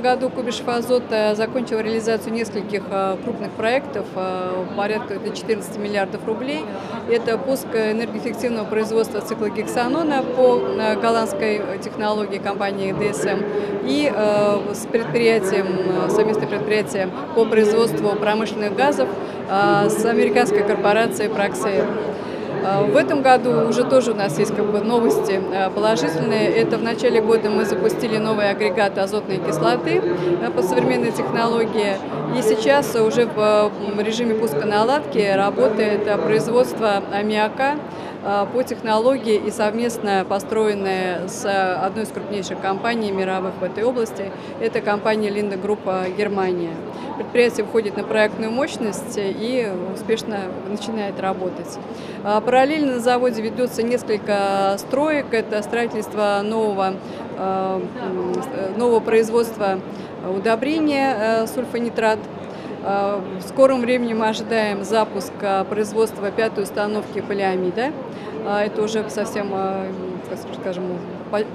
году Кубишев Азот э, закончил реализацию нескольких э, крупных проектов, э, порядка 14 миллиардов рублей. Это пуск энергоэффективного производства цикла гексанона по голландской технологии компании DSM и с предприятием, совместное предприятие по производству промышленных газов с американской корпорацией Praxair. А, в этом году уже тоже у нас есть как бы новости а, положительные. Это в начале года мы запустили новый агрегат азотной кислоты а, по современной технологии. И сейчас уже в режиме пуска наладки работает производство аммиака по технологии и совместно построенная с одной из крупнейших компаний мировых в этой области. Это компания Линда Группа Германия. Предприятие входит на проектную мощность и успешно начинает работать. Параллельно на заводе ведется несколько строек. Это строительство нового, нового производства удобрения сульфонитрат Э, в скором времени мы ожидаем запуск производства пятой установки полиамида. Э, это уже совсем, скажем,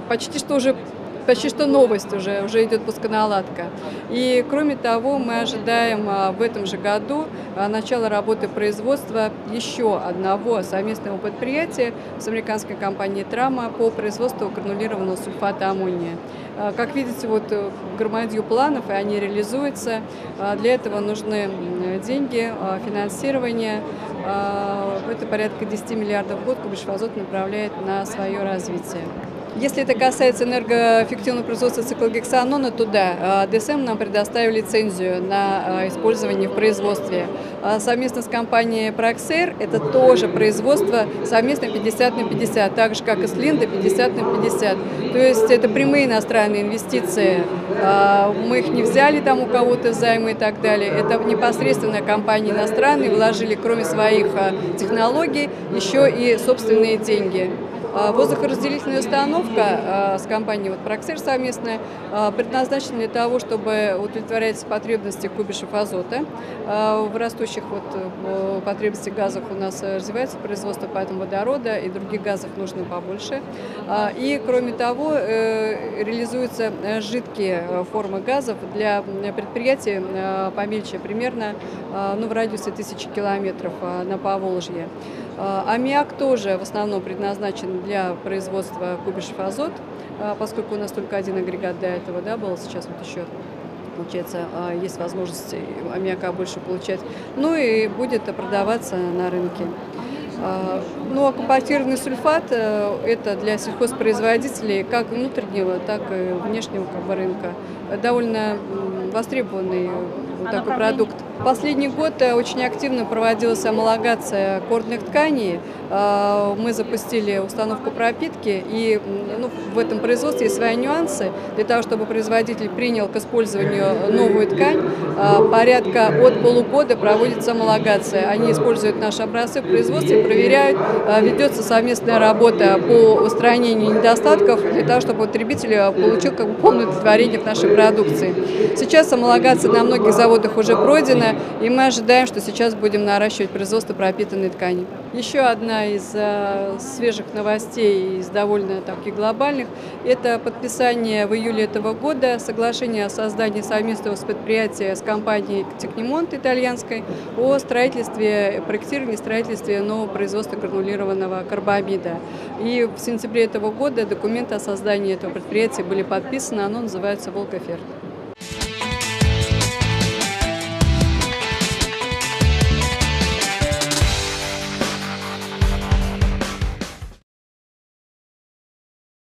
почти что уже почти что новость уже, уже идет пусконаладка. И кроме того, мы ожидаем а, в этом же году а, начало работы производства еще одного совместного предприятия с американской компанией Трама по производству гранулированного сульфата аммония. А, как видите, вот э, громадью планов, и они реализуются. Для этого нужны деньги, финансирование. Это порядка 10 миллиардов в год Кубишвазот направляет на свое развитие. Если это касается энергоэффективного производства циклогексанона, то да, а, ДСМ нам предоставил лицензию на а, использование в производстве. А совместно с компанией Praxair это тоже производство совместно 50 на 50, так же как и с Линда 50 на 50. То есть это прямые иностранные инвестиции. Мы их не взяли там у кого-то займы и так далее. Это непосредственно компании иностранные вложили, кроме своих технологий, еще и собственные деньги. Воздухоразделительная установка а, с компанией вот Проксер совместная а, предназначена для того, чтобы удовлетворять потребности кубишев азота. В растущих вот э, потребностях газов у нас развивается производство, поэтому водорода и других газов нужно побольше. И кроме того, э, реализуются жидкие э, формы газов для предприятий помельче, примерно ну, в радиусе тысячи километров на Поволжье. Аммиак тоже в основном предназначен для производства Кубишев азот, а, поскольку у нас только один агрегат до этого да, был, сейчас вот еще получается, а, есть возможность аммиака больше получать. Ну и будет продаваться на рынке. Ну, а компактированный сульфат э, – это для сельхозпроизводителей как внутреннего, так и внешнего как бы, рынка. Довольно востребованный вот такой продукт. Последний год э, очень активно проводилась амалогация кордных тканей. А, мы запустили установку пропитки, и ну, в этом производстве есть свои нюансы. Для того, чтобы производитель принял к использованию новую ткань, а, порядка от полугода проводится амалогация. Они используют наши образцы в производстве, проверяют, ведется совместная работа по устранению недостатков для того, чтобы потребитель получил как бы полное удовлетворение в нашей продукции. Сейчас амалогация на многих заводах уже пройдена, и мы ожидаем, что сейчас будем наращивать производство пропитанной ткани. Еще одна из э, свежих новостей, из довольно таких глобальных, это подписание в июле этого года соглашения о создании совместного предприятия с компанией Технимонт итальянской о строительстве, проектировании строительстве нового производства гранулированного карбамида. И в сентябре этого года документы о создании этого предприятия были подписаны, оно называется «Волкоферт».